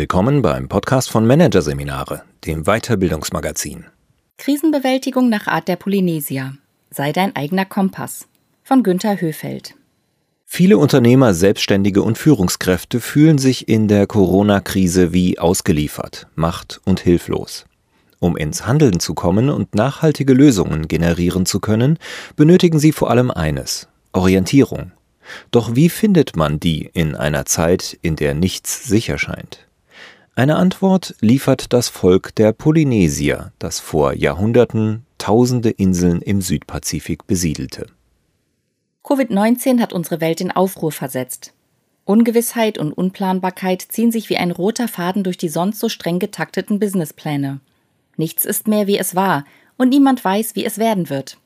Willkommen beim Podcast von Managerseminare, dem Weiterbildungsmagazin. Krisenbewältigung nach Art der Polynesier. Sei dein eigener Kompass. Von Günter Höfeld. Viele Unternehmer, Selbstständige und Führungskräfte fühlen sich in der Corona-Krise wie ausgeliefert, macht- und hilflos. Um ins Handeln zu kommen und nachhaltige Lösungen generieren zu können, benötigen sie vor allem eines Orientierung. Doch wie findet man die in einer Zeit, in der nichts sicher scheint? Eine Antwort liefert das Volk der Polynesier, das vor Jahrhunderten tausende Inseln im Südpazifik besiedelte. Covid-19 hat unsere Welt in Aufruhr versetzt. Ungewissheit und Unplanbarkeit ziehen sich wie ein roter Faden durch die sonst so streng getakteten Businesspläne. Nichts ist mehr, wie es war, und niemand weiß, wie es werden wird.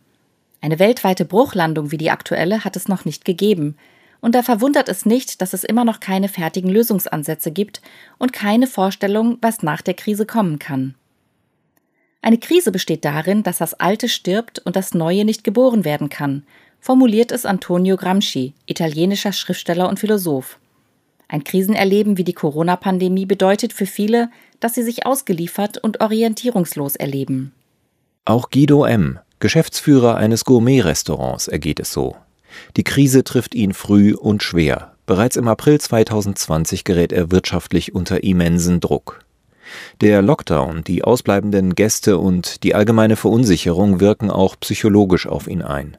Eine weltweite Bruchlandung wie die aktuelle hat es noch nicht gegeben, und da verwundert es nicht, dass es immer noch keine fertigen Lösungsansätze gibt und keine Vorstellung, was nach der Krise kommen kann. Eine Krise besteht darin, dass das Alte stirbt und das Neue nicht geboren werden kann, formuliert es Antonio Gramsci, italienischer Schriftsteller und Philosoph. Ein Krisenerleben wie die Corona-Pandemie bedeutet für viele, dass sie sich ausgeliefert und orientierungslos erleben. Auch Guido M., Geschäftsführer eines Gourmet-Restaurants, ergeht es so. Die Krise trifft ihn früh und schwer. Bereits im April 2020 gerät er wirtschaftlich unter immensen Druck. Der Lockdown, die ausbleibenden Gäste und die allgemeine Verunsicherung wirken auch psychologisch auf ihn ein.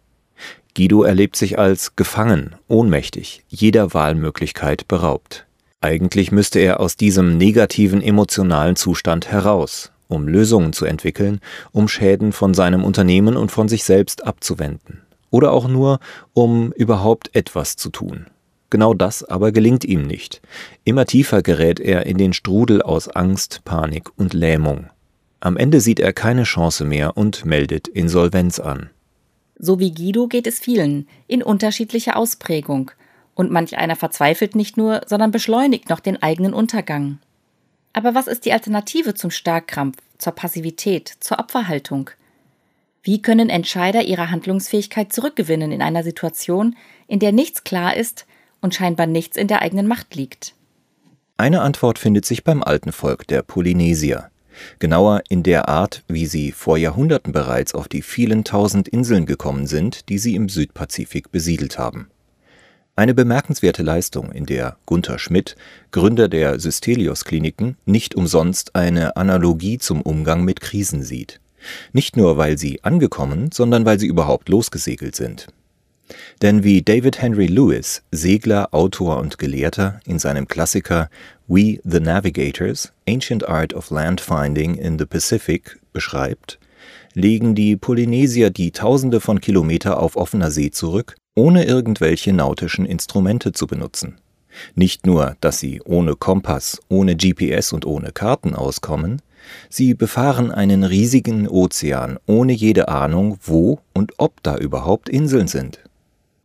Guido erlebt sich als gefangen, ohnmächtig, jeder Wahlmöglichkeit beraubt. Eigentlich müsste er aus diesem negativen emotionalen Zustand heraus, um Lösungen zu entwickeln, um Schäden von seinem Unternehmen und von sich selbst abzuwenden oder auch nur, um überhaupt etwas zu tun. Genau das aber gelingt ihm nicht. Immer tiefer gerät er in den Strudel aus Angst, Panik und Lähmung. Am Ende sieht er keine Chance mehr und meldet Insolvenz an. So wie Guido geht es vielen, in unterschiedlicher Ausprägung. Und manch einer verzweifelt nicht nur, sondern beschleunigt noch den eigenen Untergang. Aber was ist die Alternative zum Starkkrampf, zur Passivität, zur Opferhaltung? Wie können Entscheider ihre Handlungsfähigkeit zurückgewinnen in einer Situation, in der nichts klar ist und scheinbar nichts in der eigenen Macht liegt? Eine Antwort findet sich beim alten Volk der Polynesier. Genauer in der Art, wie sie vor Jahrhunderten bereits auf die vielen tausend Inseln gekommen sind, die sie im Südpazifik besiedelt haben. Eine bemerkenswerte Leistung, in der Gunther Schmidt, Gründer der Systelios Kliniken, nicht umsonst eine Analogie zum Umgang mit Krisen sieht. Nicht nur, weil sie angekommen, sondern weil sie überhaupt losgesegelt sind. Denn wie David Henry Lewis, Segler, Autor und Gelehrter, in seinem Klassiker We the Navigators, Ancient Art of Landfinding in the Pacific beschreibt, legen die Polynesier die Tausende von Kilometer auf offener See zurück, ohne irgendwelche nautischen Instrumente zu benutzen. Nicht nur, dass sie ohne Kompass, ohne GPS und ohne Karten auskommen, Sie befahren einen riesigen Ozean, ohne jede Ahnung, wo und ob da überhaupt Inseln sind.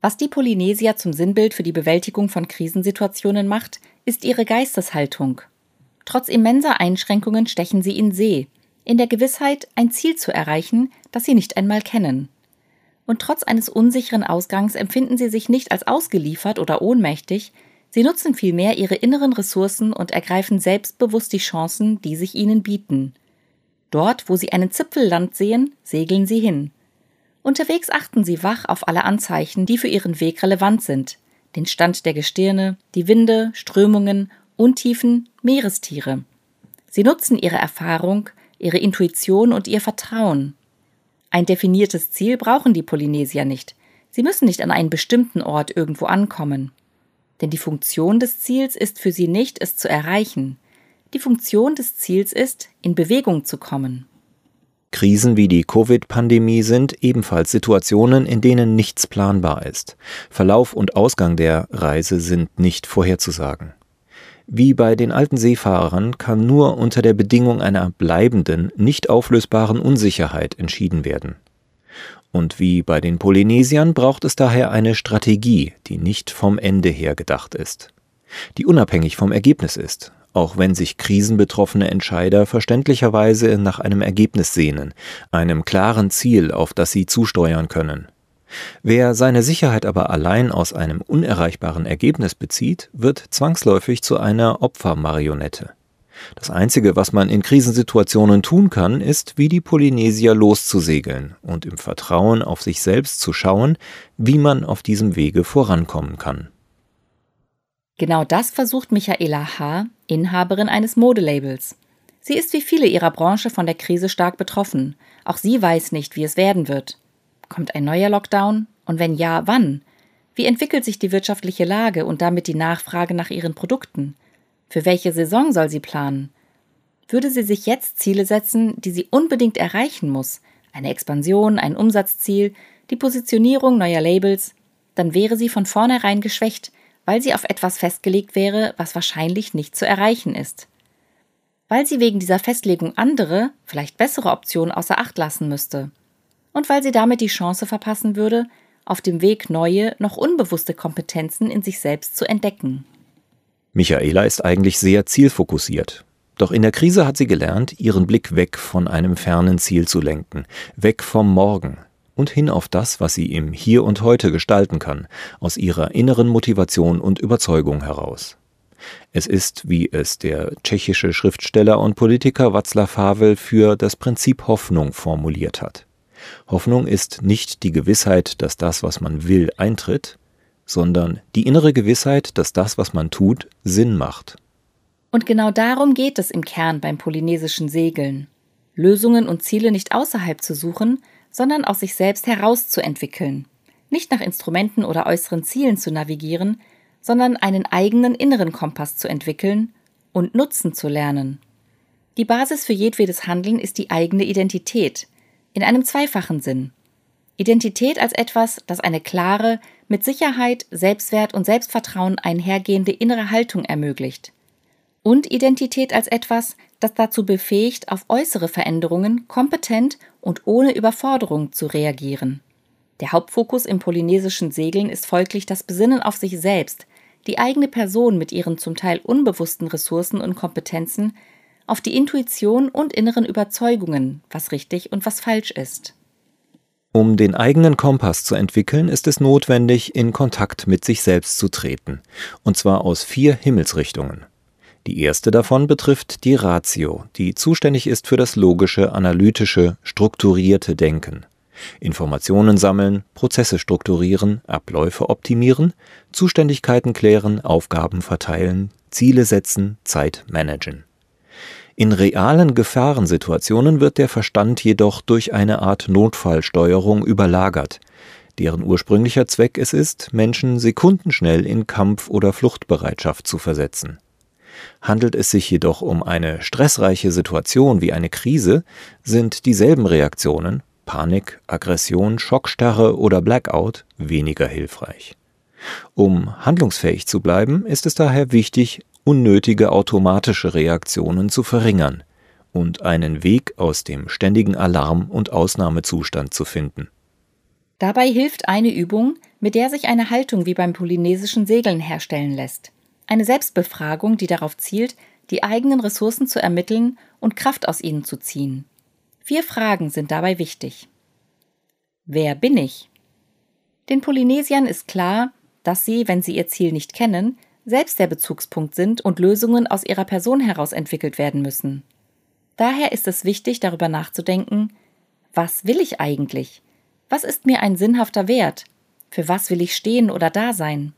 Was die Polynesier zum Sinnbild für die Bewältigung von Krisensituationen macht, ist ihre Geisteshaltung. Trotz immenser Einschränkungen stechen sie in See, in der Gewissheit, ein Ziel zu erreichen, das sie nicht einmal kennen. Und trotz eines unsicheren Ausgangs empfinden sie sich nicht als ausgeliefert oder ohnmächtig, Sie nutzen vielmehr ihre inneren Ressourcen und ergreifen selbstbewusst die Chancen, die sich ihnen bieten. Dort, wo sie einen Zipfel Land sehen, segeln sie hin. Unterwegs achten sie wach auf alle Anzeichen, die für ihren Weg relevant sind. Den Stand der Gestirne, die Winde, Strömungen, Untiefen, Meerestiere. Sie nutzen ihre Erfahrung, ihre Intuition und ihr Vertrauen. Ein definiertes Ziel brauchen die Polynesier nicht. Sie müssen nicht an einen bestimmten Ort irgendwo ankommen. Denn die Funktion des Ziels ist für sie nicht, es zu erreichen. Die Funktion des Ziels ist, in Bewegung zu kommen. Krisen wie die Covid-Pandemie sind ebenfalls Situationen, in denen nichts planbar ist. Verlauf und Ausgang der Reise sind nicht vorherzusagen. Wie bei den alten Seefahrern kann nur unter der Bedingung einer bleibenden, nicht auflösbaren Unsicherheit entschieden werden. Und wie bei den Polynesiern braucht es daher eine Strategie, die nicht vom Ende her gedacht ist, die unabhängig vom Ergebnis ist, auch wenn sich krisenbetroffene Entscheider verständlicherweise nach einem Ergebnis sehnen, einem klaren Ziel, auf das sie zusteuern können. Wer seine Sicherheit aber allein aus einem unerreichbaren Ergebnis bezieht, wird zwangsläufig zu einer Opfermarionette. Das Einzige, was man in Krisensituationen tun kann, ist, wie die Polynesier loszusegeln und im Vertrauen auf sich selbst zu schauen, wie man auf diesem Wege vorankommen kann. Genau das versucht Michaela H., Inhaberin eines Modelabels. Sie ist wie viele ihrer Branche von der Krise stark betroffen. Auch sie weiß nicht, wie es werden wird. Kommt ein neuer Lockdown? Und wenn ja, wann? Wie entwickelt sich die wirtschaftliche Lage und damit die Nachfrage nach ihren Produkten? Für welche Saison soll sie planen? Würde sie sich jetzt Ziele setzen, die sie unbedingt erreichen muss, eine Expansion, ein Umsatzziel, die Positionierung neuer Labels, dann wäre sie von vornherein geschwächt, weil sie auf etwas festgelegt wäre, was wahrscheinlich nicht zu erreichen ist. Weil sie wegen dieser Festlegung andere, vielleicht bessere Optionen außer Acht lassen müsste. Und weil sie damit die Chance verpassen würde, auf dem Weg neue, noch unbewusste Kompetenzen in sich selbst zu entdecken. Michaela ist eigentlich sehr zielfokussiert. Doch in der Krise hat sie gelernt, ihren Blick weg von einem fernen Ziel zu lenken, weg vom Morgen und hin auf das, was sie im Hier und Heute gestalten kann, aus ihrer inneren Motivation und Überzeugung heraus. Es ist, wie es der tschechische Schriftsteller und Politiker Václav Havel für das Prinzip Hoffnung formuliert hat. Hoffnung ist nicht die Gewissheit, dass das, was man will, eintritt, sondern die innere Gewissheit, dass das, was man tut, Sinn macht. Und genau darum geht es im Kern beim polynesischen Segeln. Lösungen und Ziele nicht außerhalb zu suchen, sondern aus sich selbst herauszuentwickeln. Nicht nach Instrumenten oder äußeren Zielen zu navigieren, sondern einen eigenen inneren Kompass zu entwickeln und nutzen zu lernen. Die Basis für jedwedes Handeln ist die eigene Identität, in einem zweifachen Sinn. Identität als etwas, das eine klare, mit Sicherheit, Selbstwert und Selbstvertrauen einhergehende innere Haltung ermöglicht. Und Identität als etwas, das dazu befähigt, auf äußere Veränderungen kompetent und ohne Überforderung zu reagieren. Der Hauptfokus im polynesischen Segeln ist folglich das Besinnen auf sich selbst, die eigene Person mit ihren zum Teil unbewussten Ressourcen und Kompetenzen, auf die Intuition und inneren Überzeugungen, was richtig und was falsch ist. Um den eigenen Kompass zu entwickeln, ist es notwendig, in Kontakt mit sich selbst zu treten, und zwar aus vier Himmelsrichtungen. Die erste davon betrifft die Ratio, die zuständig ist für das logische, analytische, strukturierte Denken. Informationen sammeln, Prozesse strukturieren, Abläufe optimieren, Zuständigkeiten klären, Aufgaben verteilen, Ziele setzen, Zeit managen. In realen Gefahrensituationen wird der Verstand jedoch durch eine Art Notfallsteuerung überlagert, deren ursprünglicher Zweck es ist, Menschen sekundenschnell in Kampf- oder Fluchtbereitschaft zu versetzen. Handelt es sich jedoch um eine stressreiche Situation wie eine Krise, sind dieselben Reaktionen Panik, Aggression, Schockstarre oder Blackout weniger hilfreich. Um handlungsfähig zu bleiben, ist es daher wichtig, unnötige automatische Reaktionen zu verringern und einen Weg aus dem ständigen Alarm- und Ausnahmezustand zu finden. Dabei hilft eine Übung, mit der sich eine Haltung wie beim polynesischen Segeln herstellen lässt. Eine Selbstbefragung, die darauf zielt, die eigenen Ressourcen zu ermitteln und Kraft aus ihnen zu ziehen. Vier Fragen sind dabei wichtig. Wer bin ich? Den Polynesiern ist klar, dass sie, wenn sie ihr Ziel nicht kennen, selbst der Bezugspunkt sind und Lösungen aus ihrer Person heraus entwickelt werden müssen. Daher ist es wichtig, darüber nachzudenken, was will ich eigentlich? Was ist mir ein sinnhafter Wert? Für was will ich stehen oder da sein?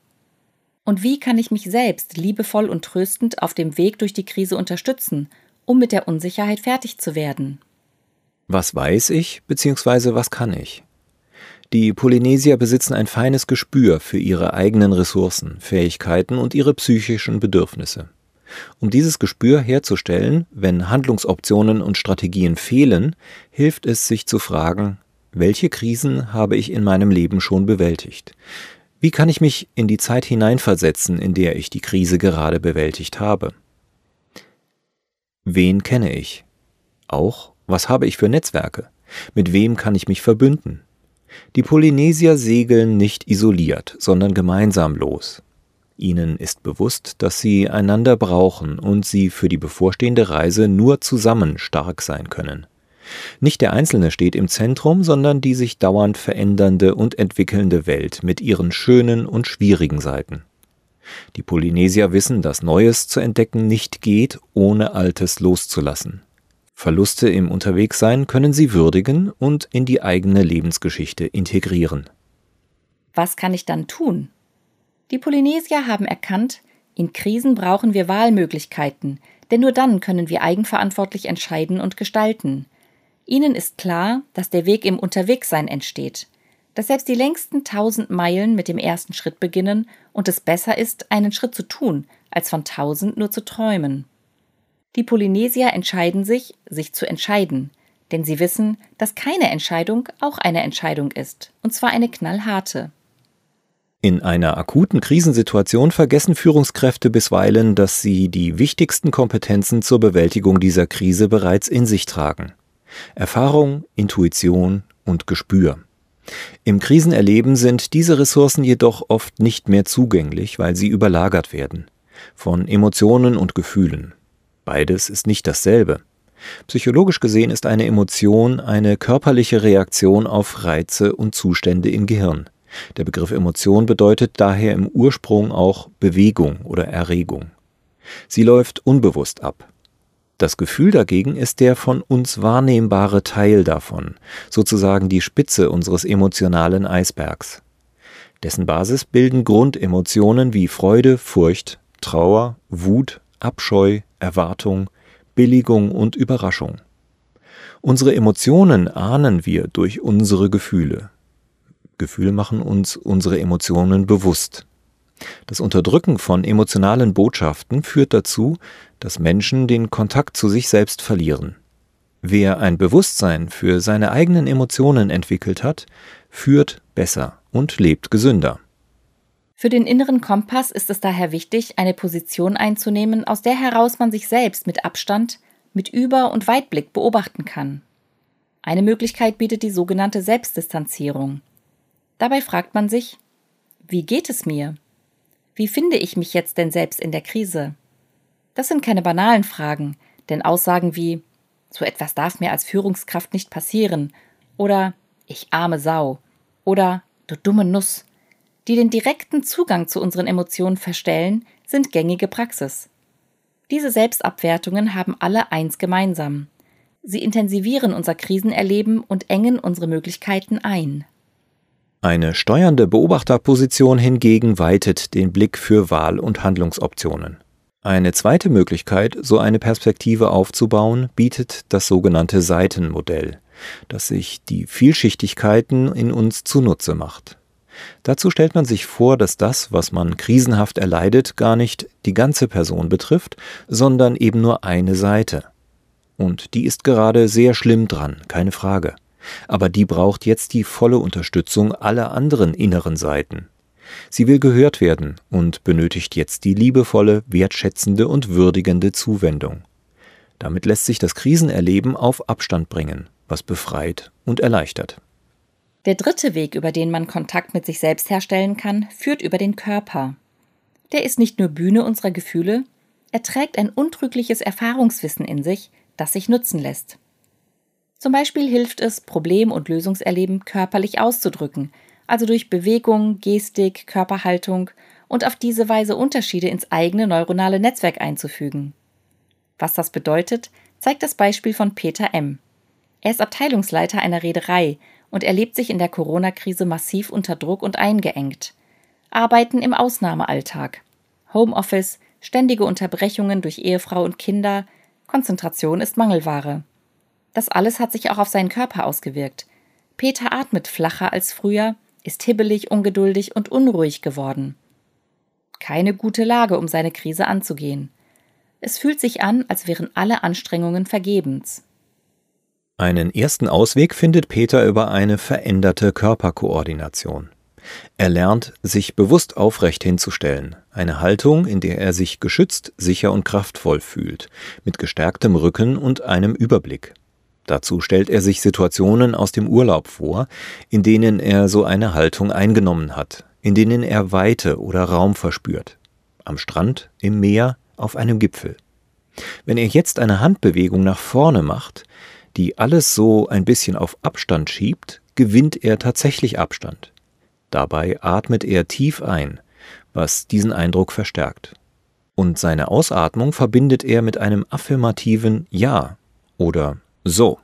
Und wie kann ich mich selbst liebevoll und tröstend auf dem Weg durch die Krise unterstützen, um mit der Unsicherheit fertig zu werden? Was weiß ich bzw. was kann ich? Die Polynesier besitzen ein feines Gespür für ihre eigenen Ressourcen, Fähigkeiten und ihre psychischen Bedürfnisse. Um dieses Gespür herzustellen, wenn Handlungsoptionen und Strategien fehlen, hilft es sich zu fragen, welche Krisen habe ich in meinem Leben schon bewältigt? Wie kann ich mich in die Zeit hineinversetzen, in der ich die Krise gerade bewältigt habe? Wen kenne ich? Auch, was habe ich für Netzwerke? Mit wem kann ich mich verbünden? Die Polynesier segeln nicht isoliert, sondern gemeinsam los. Ihnen ist bewusst, dass sie einander brauchen und sie für die bevorstehende Reise nur zusammen stark sein können. Nicht der Einzelne steht im Zentrum, sondern die sich dauernd verändernde und entwickelnde Welt mit ihren schönen und schwierigen Seiten. Die Polynesier wissen, dass Neues zu entdecken nicht geht, ohne Altes loszulassen. Verluste im Unterwegssein können sie würdigen und in die eigene Lebensgeschichte integrieren. Was kann ich dann tun? Die Polynesier haben erkannt, in Krisen brauchen wir Wahlmöglichkeiten, denn nur dann können wir eigenverantwortlich entscheiden und gestalten. Ihnen ist klar, dass der Weg im Unterwegssein entsteht, dass selbst die längsten tausend Meilen mit dem ersten Schritt beginnen und es besser ist, einen Schritt zu tun, als von tausend nur zu träumen. Die Polynesier entscheiden sich, sich zu entscheiden, denn sie wissen, dass keine Entscheidung auch eine Entscheidung ist, und zwar eine knallharte. In einer akuten Krisensituation vergessen Führungskräfte bisweilen, dass sie die wichtigsten Kompetenzen zur Bewältigung dieser Krise bereits in sich tragen. Erfahrung, Intuition und Gespür. Im Krisenerleben sind diese Ressourcen jedoch oft nicht mehr zugänglich, weil sie überlagert werden von Emotionen und Gefühlen. Beides ist nicht dasselbe. Psychologisch gesehen ist eine Emotion eine körperliche Reaktion auf Reize und Zustände im Gehirn. Der Begriff Emotion bedeutet daher im Ursprung auch Bewegung oder Erregung. Sie läuft unbewusst ab. Das Gefühl dagegen ist der von uns wahrnehmbare Teil davon, sozusagen die Spitze unseres emotionalen Eisbergs. Dessen Basis bilden Grundemotionen wie Freude, Furcht, Trauer, Wut, Abscheu, Erwartung, Billigung und Überraschung. Unsere Emotionen ahnen wir durch unsere Gefühle. Gefühle machen uns unsere Emotionen bewusst. Das Unterdrücken von emotionalen Botschaften führt dazu, dass Menschen den Kontakt zu sich selbst verlieren. Wer ein Bewusstsein für seine eigenen Emotionen entwickelt hat, führt besser und lebt gesünder. Für den inneren Kompass ist es daher wichtig, eine Position einzunehmen, aus der heraus man sich selbst mit Abstand, mit Über- und Weitblick beobachten kann. Eine Möglichkeit bietet die sogenannte Selbstdistanzierung. Dabei fragt man sich, wie geht es mir? Wie finde ich mich jetzt denn selbst in der Krise? Das sind keine banalen Fragen, denn Aussagen wie so etwas darf mir als Führungskraft nicht passieren oder ich arme Sau oder du dumme Nuss, die den direkten Zugang zu unseren Emotionen verstellen, sind gängige Praxis. Diese Selbstabwertungen haben alle eins gemeinsam. Sie intensivieren unser Krisenerleben und engen unsere Möglichkeiten ein. Eine steuernde Beobachterposition hingegen weitet den Blick für Wahl- und Handlungsoptionen. Eine zweite Möglichkeit, so eine Perspektive aufzubauen, bietet das sogenannte Seitenmodell, das sich die Vielschichtigkeiten in uns zunutze macht. Dazu stellt man sich vor, dass das, was man krisenhaft erleidet, gar nicht die ganze Person betrifft, sondern eben nur eine Seite. Und die ist gerade sehr schlimm dran, keine Frage aber die braucht jetzt die volle Unterstützung aller anderen inneren Seiten. Sie will gehört werden und benötigt jetzt die liebevolle, wertschätzende und würdigende Zuwendung. Damit lässt sich das Krisenerleben auf Abstand bringen, was befreit und erleichtert. Der dritte Weg, über den man Kontakt mit sich selbst herstellen kann, führt über den Körper. Der ist nicht nur Bühne unserer Gefühle, er trägt ein untrügliches Erfahrungswissen in sich, das sich nutzen lässt. Zum Beispiel hilft es, Problem- und Lösungserleben körperlich auszudrücken, also durch Bewegung, Gestik, Körperhaltung und auf diese Weise Unterschiede ins eigene neuronale Netzwerk einzufügen. Was das bedeutet, zeigt das Beispiel von Peter M. Er ist Abteilungsleiter einer Reederei und erlebt sich in der Corona-Krise massiv unter Druck und eingeengt. Arbeiten im Ausnahmealltag. Homeoffice, ständige Unterbrechungen durch Ehefrau und Kinder, Konzentration ist Mangelware. Das alles hat sich auch auf seinen Körper ausgewirkt. Peter atmet flacher als früher, ist hibbelig, ungeduldig und unruhig geworden. Keine gute Lage, um seine Krise anzugehen. Es fühlt sich an, als wären alle Anstrengungen vergebens. Einen ersten Ausweg findet Peter über eine veränderte Körperkoordination. Er lernt, sich bewusst aufrecht hinzustellen, eine Haltung, in der er sich geschützt, sicher und kraftvoll fühlt, mit gestärktem Rücken und einem Überblick. Dazu stellt er sich Situationen aus dem Urlaub vor, in denen er so eine Haltung eingenommen hat, in denen er Weite oder Raum verspürt. Am Strand, im Meer, auf einem Gipfel. Wenn er jetzt eine Handbewegung nach vorne macht, die alles so ein bisschen auf Abstand schiebt, gewinnt er tatsächlich Abstand. Dabei atmet er tief ein, was diesen Eindruck verstärkt. Und seine Ausatmung verbindet er mit einem affirmativen Ja oder So.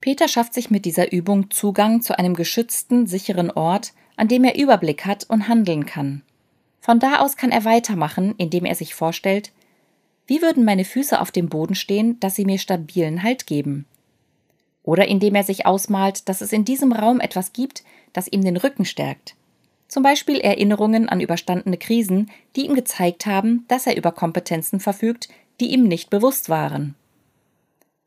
Peter schafft sich mit dieser Übung Zugang zu einem geschützten, sicheren Ort, an dem er Überblick hat und handeln kann. Von da aus kann er weitermachen, indem er sich vorstellt, wie würden meine Füße auf dem Boden stehen, dass sie mir stabilen Halt geben? Oder indem er sich ausmalt, dass es in diesem Raum etwas gibt, das ihm den Rücken stärkt. Zum Beispiel Erinnerungen an überstandene Krisen, die ihm gezeigt haben, dass er über Kompetenzen verfügt, die ihm nicht bewusst waren.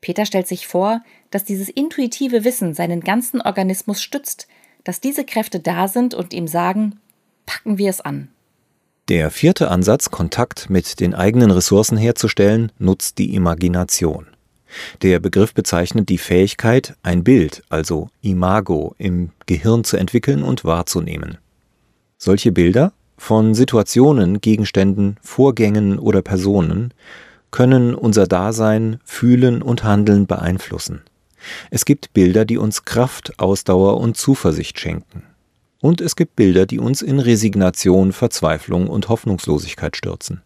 Peter stellt sich vor, dass dieses intuitive Wissen seinen ganzen Organismus stützt, dass diese Kräfte da sind und ihm sagen, packen wir es an. Der vierte Ansatz, Kontakt mit den eigenen Ressourcen herzustellen, nutzt die Imagination. Der Begriff bezeichnet die Fähigkeit, ein Bild, also Imago, im Gehirn zu entwickeln und wahrzunehmen. Solche Bilder von Situationen, Gegenständen, Vorgängen oder Personen können unser Dasein, Fühlen und Handeln beeinflussen. Es gibt Bilder, die uns Kraft, Ausdauer und Zuversicht schenken. Und es gibt Bilder, die uns in Resignation, Verzweiflung und Hoffnungslosigkeit stürzen.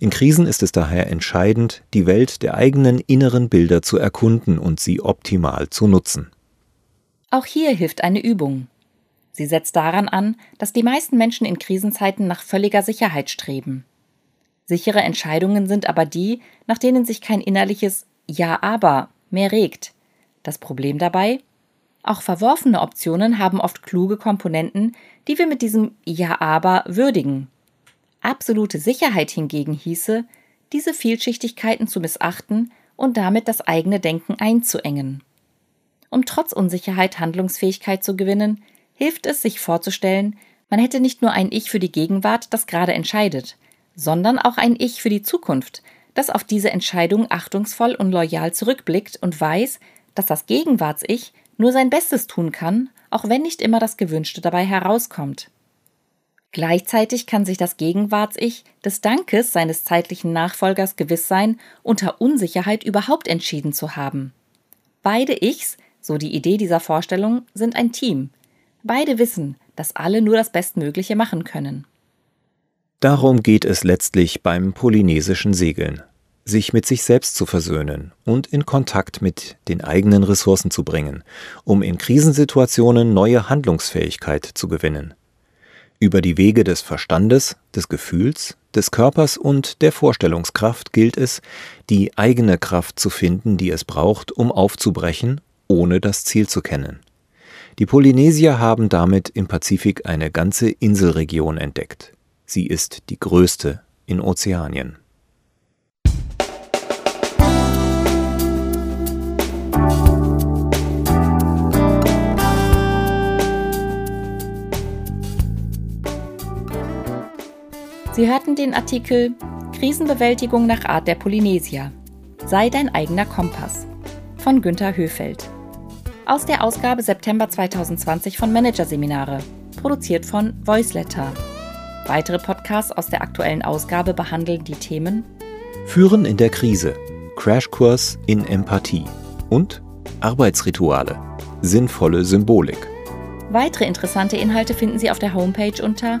In Krisen ist es daher entscheidend, die Welt der eigenen inneren Bilder zu erkunden und sie optimal zu nutzen. Auch hier hilft eine Übung. Sie setzt daran an, dass die meisten Menschen in Krisenzeiten nach völliger Sicherheit streben. Sichere Entscheidungen sind aber die, nach denen sich kein innerliches Ja aber mehr regt. Das Problem dabei? Auch verworfene Optionen haben oft kluge Komponenten, die wir mit diesem Ja aber würdigen. Absolute Sicherheit hingegen hieße, diese Vielschichtigkeiten zu missachten und damit das eigene Denken einzuengen. Um trotz Unsicherheit Handlungsfähigkeit zu gewinnen, hilft es, sich vorzustellen, man hätte nicht nur ein Ich für die Gegenwart, das gerade entscheidet, sondern auch ein Ich für die Zukunft, das auf diese Entscheidung achtungsvoll und loyal zurückblickt und weiß, dass das Gegenwarts-Ich nur sein Bestes tun kann, auch wenn nicht immer das Gewünschte dabei herauskommt. Gleichzeitig kann sich das Gegenwarts-Ich des Dankes seines zeitlichen Nachfolgers gewiss sein, unter Unsicherheit überhaupt entschieden zu haben. Beide Ichs, so die Idee dieser Vorstellung, sind ein Team. Beide wissen, dass alle nur das Bestmögliche machen können. Darum geht es letztlich beim polynesischen Segeln, sich mit sich selbst zu versöhnen und in Kontakt mit den eigenen Ressourcen zu bringen, um in Krisensituationen neue Handlungsfähigkeit zu gewinnen. Über die Wege des Verstandes, des Gefühls, des Körpers und der Vorstellungskraft gilt es, die eigene Kraft zu finden, die es braucht, um aufzubrechen, ohne das Ziel zu kennen. Die Polynesier haben damit im Pazifik eine ganze Inselregion entdeckt. Sie ist die größte in Ozeanien. Sie hörten den Artikel Krisenbewältigung nach Art der Polynesier. Sei dein eigener Kompass von Günter Höfeld. Aus der Ausgabe September 2020 von Managerseminare, produziert von Voiceletter. Weitere Podcasts aus der aktuellen Ausgabe behandeln die Themen Führen in der Krise, Crashkurs in Empathie und Arbeitsrituale, sinnvolle Symbolik. Weitere interessante Inhalte finden Sie auf der Homepage unter